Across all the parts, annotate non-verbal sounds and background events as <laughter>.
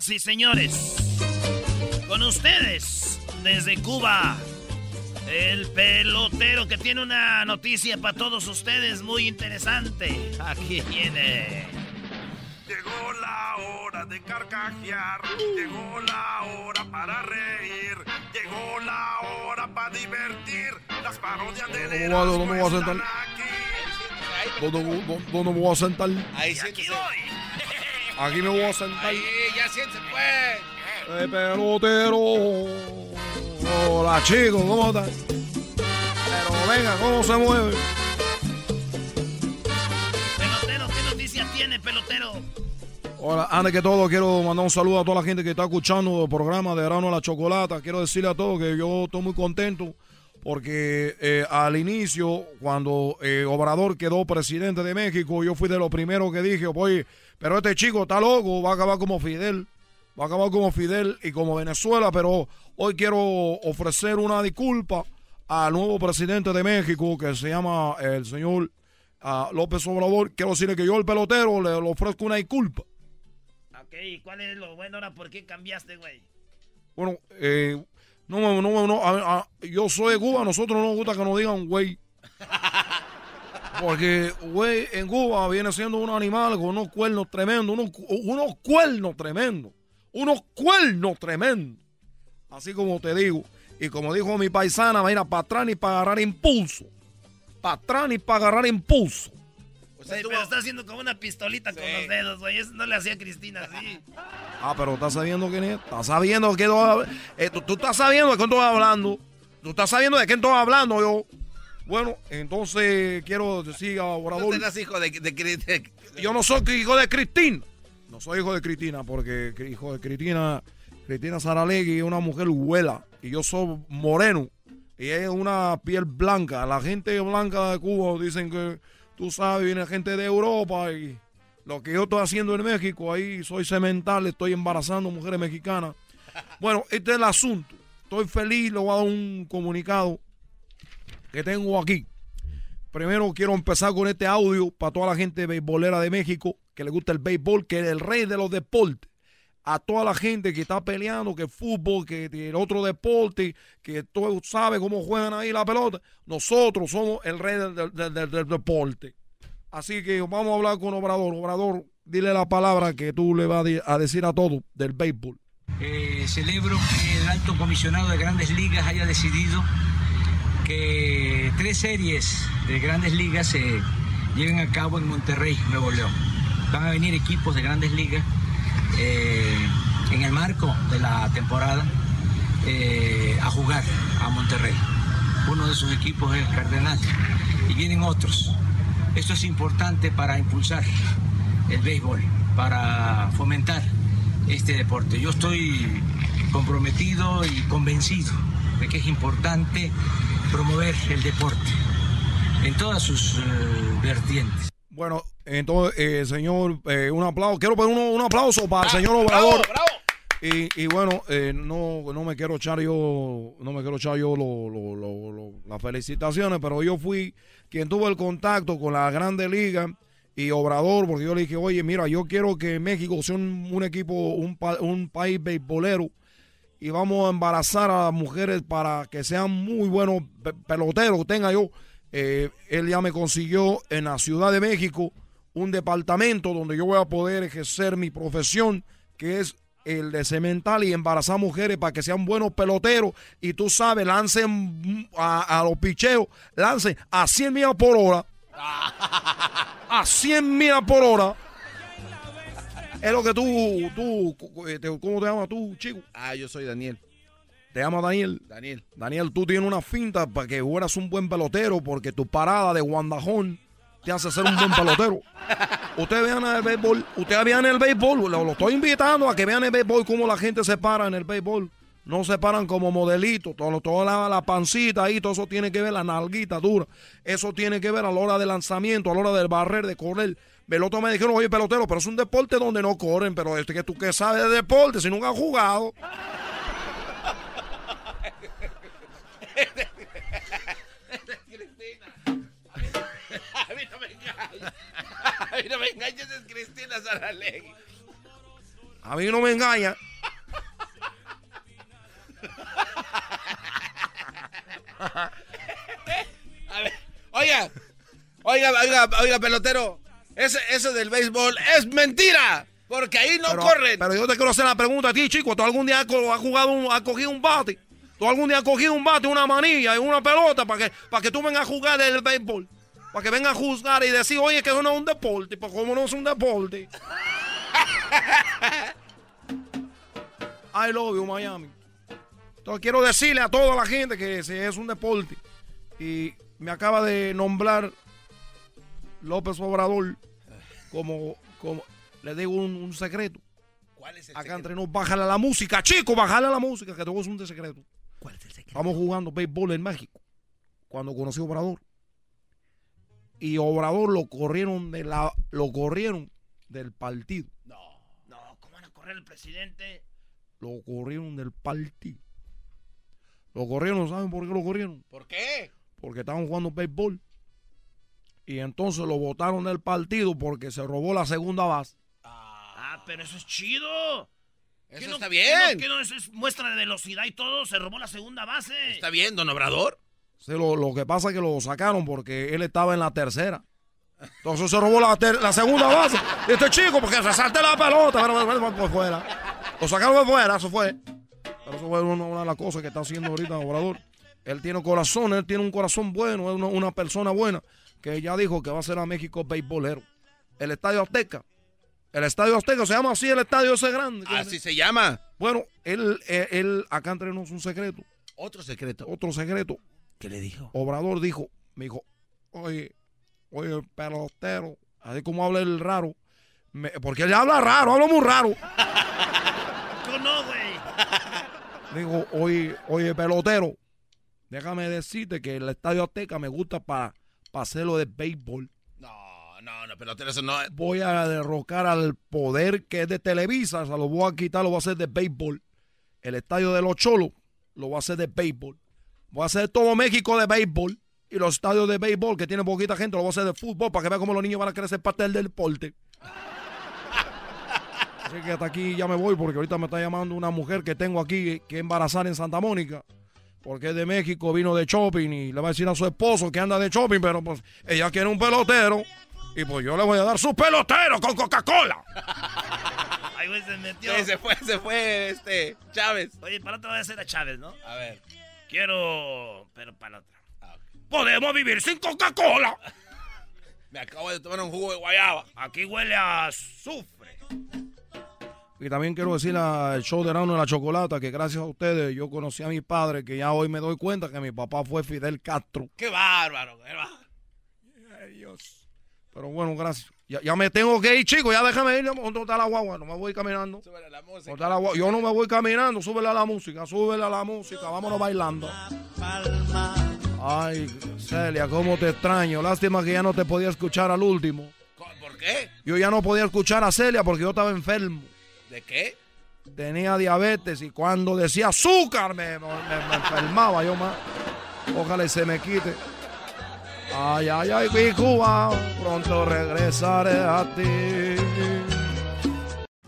Señoras y señores, con ustedes, desde Cuba, el pelotero que tiene una noticia para todos ustedes muy interesante. Aquí viene. Llegó la hora de carcajear, llegó la hora para reír, llegó la hora para divertir. Las parodias de ¿Dónde dónde me voy a sentar? ¿Dónde, dónde- dónde me voy a sentar? Ahí Aquí voy. Aquí me voy a sentar. Ahí, ya siéntese, pues. Eh, pelotero. Hola, chicos, ¿cómo están? Pero venga, ¿cómo se mueve? Pelotero, ¿qué noticia tiene, pelotero? Hola, antes que todo quiero mandar un saludo a toda la gente que está escuchando el programa de Verano a la Chocolata. Quiero decirle a todos que yo estoy muy contento porque eh, al inicio, cuando eh, Obrador quedó presidente de México, yo fui de los primeros que dije, oye, pero este chico está loco, va a acabar como Fidel, va a acabar como Fidel y como Venezuela, pero hoy quiero ofrecer una disculpa al nuevo presidente de México que se llama el señor ah, López Obrador. Quiero decirle que yo, el pelotero, le, le ofrezco una disculpa. Ok, ¿y cuál es lo bueno ahora? ¿Por qué cambiaste, güey? Bueno, eh, no, no, no, no, a- a- yo soy de Cuba, a nosotros no nos gusta que nos digan güey. <laughs> Porque, güey, en Cuba viene siendo un animal con unos cuernos tremendos, unos, unos cuernos tremendos, unos cuernos tremendos. Así como te digo, y como dijo mi paisana, mira, para atrás ni para agarrar impulso. Para atrás ni para agarrar impulso. Güey, pero está haciendo como una pistolita con los dedos, güey. Eso no le hacía a Cristina así. <laughs> Ah, pero estás sabiendo quién es. Estás sabiendo que eh, tú, tú estás sabiendo de quién estoy hablando. Tú estás sabiendo de quién estoy hablando yo. Bueno, entonces quiero decir a No Obrador. serás hijo de, de, Yo no soy hijo de Cristina. No soy hijo de Cristina, porque hijo de Cristina, Cristina Saralegui es una mujer huela. Y yo soy moreno. Y es una piel blanca. La gente blanca de Cuba dicen que, tú sabes, viene gente de Europa y lo que yo estoy haciendo en México, ahí soy cemental, estoy embarazando mujeres mexicanas. Bueno, este es el asunto. Estoy feliz, le voy a dar un comunicado que tengo aquí. Primero quiero empezar con este audio para toda la gente beisbolera de México que le gusta el béisbol, que es el rey de los deportes. A toda la gente que está peleando, que fútbol, que el otro deporte, que tú sabes cómo juegan ahí la pelota. Nosotros somos el rey del, del- deporte. Así que vamos a hablar con Obrador. Obrador, dile la palabra que tú le vas a decir a todos del béisbol. Eh, celebro que el alto comisionado de grandes ligas haya decidido tres series de grandes ligas se lleven a cabo en Monterrey, Nuevo León. Van a venir equipos de grandes ligas eh, en el marco de la temporada eh, a jugar a Monterrey. Uno de esos equipos es el Cardenal y vienen otros. Esto es importante para impulsar el béisbol, para fomentar este deporte. Yo estoy comprometido y convencido de que es importante promover el deporte en todas sus eh, vertientes. Bueno, entonces, eh, señor, eh, un aplauso. Quiero poner un, un aplauso para el señor Obrador. Y, y bueno, eh, no, no me quiero echar yo, no me quiero echar yo lo- lo- lo- lo- Las felicitaciones, pero yo fui quien tuvo el contacto con la Grande Liga y Obrador, porque yo le dije, oye, mira, yo quiero que México sea un, un equipo, un, pa- un país beisbolero y vamos a embarazar a las mujeres para que sean muy buenos pe- peloteros tenga yo. Eh, él ya me consiguió en la Ciudad de México un departamento donde yo voy a poder ejercer mi profesión, que es el de cemental y embarazar mujeres para que sean buenos peloteros y tú sabes, lancen a, a los picheos, lancen a 100 millas por hora. A 100 millas por hora. Es lo que tú, tú, eh, te- ¿cómo te llamas tú, chico? Ah, yo soy Daniel. Te llamas Daniel. Daniel. Daniel, tú tienes una finta para que fueras un buen pelotero porque tu parada de guandajón te hace ser un buen pelotero. <laughs> Ustedes vean el béisbol, ustedes vean el béisbol, lo, lo estoy invitando a que vean el béisbol, cómo la gente se para en el béisbol. No se paran como modelitos, todo, toda la, la pancita ahí, todo eso tiene que ver, la nalguita dura. Eso tiene que ver a la hora de lanzamiento, a la hora del barrer, de correr. El otro me dijeron, oye, pelotero, pero es un deporte donde no corren, pero este que tú que sabes de deporte, si nunca has jugado. A mí no me engañes. A mí no me engañes, es Cristina Saralegui. A mí no me engaña. Oiga, oiga, oiga, oiga, pelotero. Ese, ese del béisbol es mentira. Porque ahí no pero, corren. Pero yo te quiero hacer la pregunta a ti, chico. ¿Tú algún día has jugado, un- has cogido un bate? ¿Tú algún día has cogido un bate, una manilla y una pelota para que, para que tú vengas a jugar el béisbol? Para que vengas a juzgar y decir, oye, que eso no es un deporte. Pues, ¿cómo no es un deporte? I love you, Miami. Entonces, quiero decirle a toda la gente que si es un deporte. Y me acaba de nombrar López Obrador como, como le digo un, un secreto. ¿Cuál es el Acá secreto? entre nos, bájale a la música, chico, bájale a la música, que te voy a decir un secreto. ¿Cuál es el secreto? Estamos jugando béisbol en México, cuando conocí a Obrador. Y Obrador lo corrieron de la, lo corrieron del partido. No, ¿cómo van a correr el presidente? Lo corrieron del partido. Lo corrieron, ¿saben por qué lo corrieron? ¿Por qué? Porque estaban jugando béisbol. Y entonces lo votaron del partido porque se robó la segunda base. Ah, pero eso es chido. ¿Qué Eso no- está qué bien. no- qué no es, es muestra de velocidad y todo? Se robó la segunda base. Está bien, don Obrador. Sí, lo, lo que pasa es que lo sacaron porque él estaba en la tercera. Entonces se robó la, ter- la segunda base. Y este chico, porque se salte la pelota, pero, pero, pero, por fuera. Lo sacaron de fuera, eso fue. Pero eso fue una, una de las cosas que está haciendo ahorita Obrador. Él tiene corazón, él tiene un corazón bueno, es una, una persona buena que ya dijo que va a ser a México beisbolero. El Estadio Azteca. El Estadio Azteca se llama así, el estadio ese grande. Así se llama. Bueno, él, él, él- acá entre nosotros un secreto, Otro secreto. otro secreto. ¿Qué le dijo? Obrador dijo, me dijo, oye, oye, pelotero, así como habla el raro, me- porque él habla raro, habla muy raro. <laughs> Tú no, güey. <laughs> Dijo, oye, oye, pelotero, déjame decirte que el Estadio Azteca me gusta para hacerlo de béisbol. No, no, no, pelotero, eso no es. Voy a derrocar al poder que es de Televisa, se lo voy a quitar, lo voy a hacer de béisbol. El Estadio de los Cholos lo voy a hacer de béisbol. Voy a hacer todo México de béisbol. Y los estadios de béisbol que tienen poquita gente lo voy a hacer de fútbol para que vean cómo los niños van a crecer parte del deporte. <laughs> Así que hasta aquí ya me voy porque ahorita me está llamando una mujer que tengo aquí que embarazar en Santa Mónica. Porque es de México, vino de shopping y le va a decir a su esposo que anda de shopping, pero pues ella quiere un pelotero. Y pues yo le voy a dar su pelotero con Coca-Cola. <laughs> Ay, güey, se metió. Sí, se fue, se fue, este, Chávez. Oye, para otra vez era Chávez, ¿no? A ver. Quiero. Pero para otra. Ah. Podemos vivir sin Coca-Cola. <laughs> Me acabo de tomar un jugo de guayaba. Aquí huele a azufre. Y también quiero decir al show de Erasmo de la Chocolata que gracias a ustedes yo conocí a mi padre, que ya hoy me doy cuenta que mi papá fue Fidel Castro. Qué bárbaro, qué bárbaro. Pero bueno, gracias. Ya, ya me tengo que ir, chicos, ya déjame ir. ¿Dónde está la guagua? No me voy caminando. Súbele la ¿Dónde música. está la guagua? Yo no me voy caminando, súbele a la música, súbele a la música, vámonos bailando. Ay, Celia, cómo te extraño. Lástima que ya no te podía escuchar al último. ¿Por qué? Yo ya no podía escuchar a Celia porque yo estaba enfermo. ¿De qué? Tenía diabetes y cuando decía azúcar me, enfermaba yo más. Ojalá y se me quite. Ay, ay, ay, mi Cuba, pronto regresaré a ti.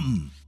come.